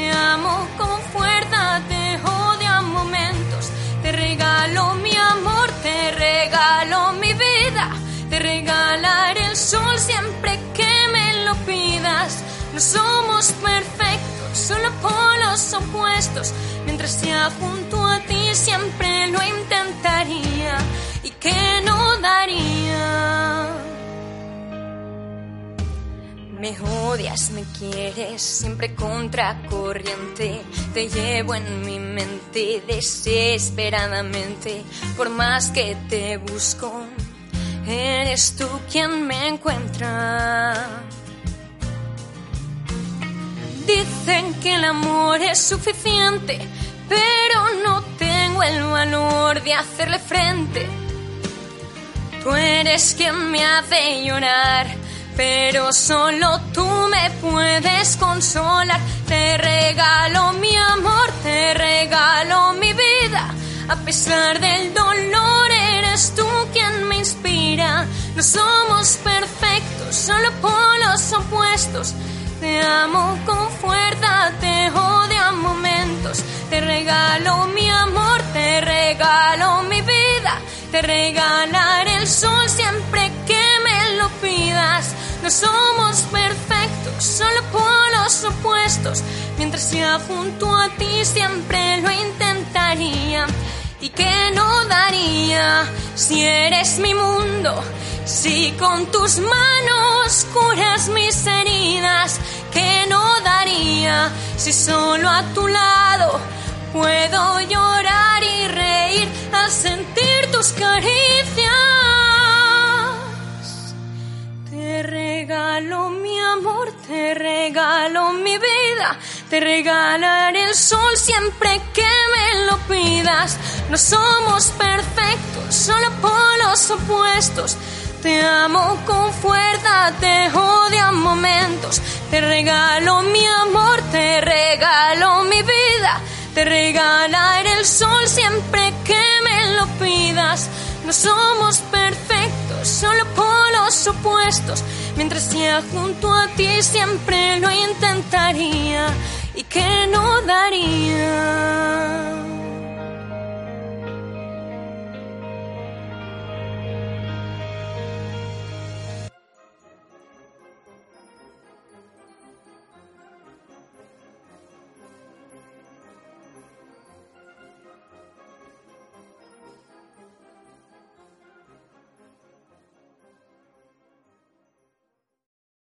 Te amo con fuerza, te odio a momentos. Te regalo mi amor, te regalo mi vida. Te regalaré el sol siempre que me lo pidas. No somos perfectos, solo polos opuestos. Mientras sea junto a ti siempre lo intentaría y que no daría. Me odias, me quieres, siempre contracorriente. Te llevo en mi mente desesperadamente. Por más que te busco, eres tú quien me encuentra. Dicen que el amor es suficiente, pero no tengo el valor de hacerle frente. Tú eres quien me hace llorar, pero solo tú me puedes consolar. Te regalo mi amor, te regalo mi vida. A pesar del dolor, eres tú quien me inspira. No somos perfectos, solo polos opuestos te amo con fuerza, te odio a momentos. Te regalo mi amor, te regalo mi vida. Te regalaré No somos perfectos, solo polos opuestos. Mientras sea junto a ti siempre lo intentaría. ¿Y que no daría si eres mi mundo? Si con tus manos curas mis heridas, que no daría si solo a tu lado puedo llorar y reír al sentir tus caricias. Regalo mi amor, te regalo mi vida, te regalaré el sol siempre que me lo pidas. No somos perfectos, solo polos opuestos te amo con fuerza, te odio a momentos. Te regalo mi amor, te regalo mi vida. Te regalaré el sol siempre que me lo pidas. No somos perfectos, solo polos opuestos. Mientras sea junto a ti siempre lo intentaría y que no daría.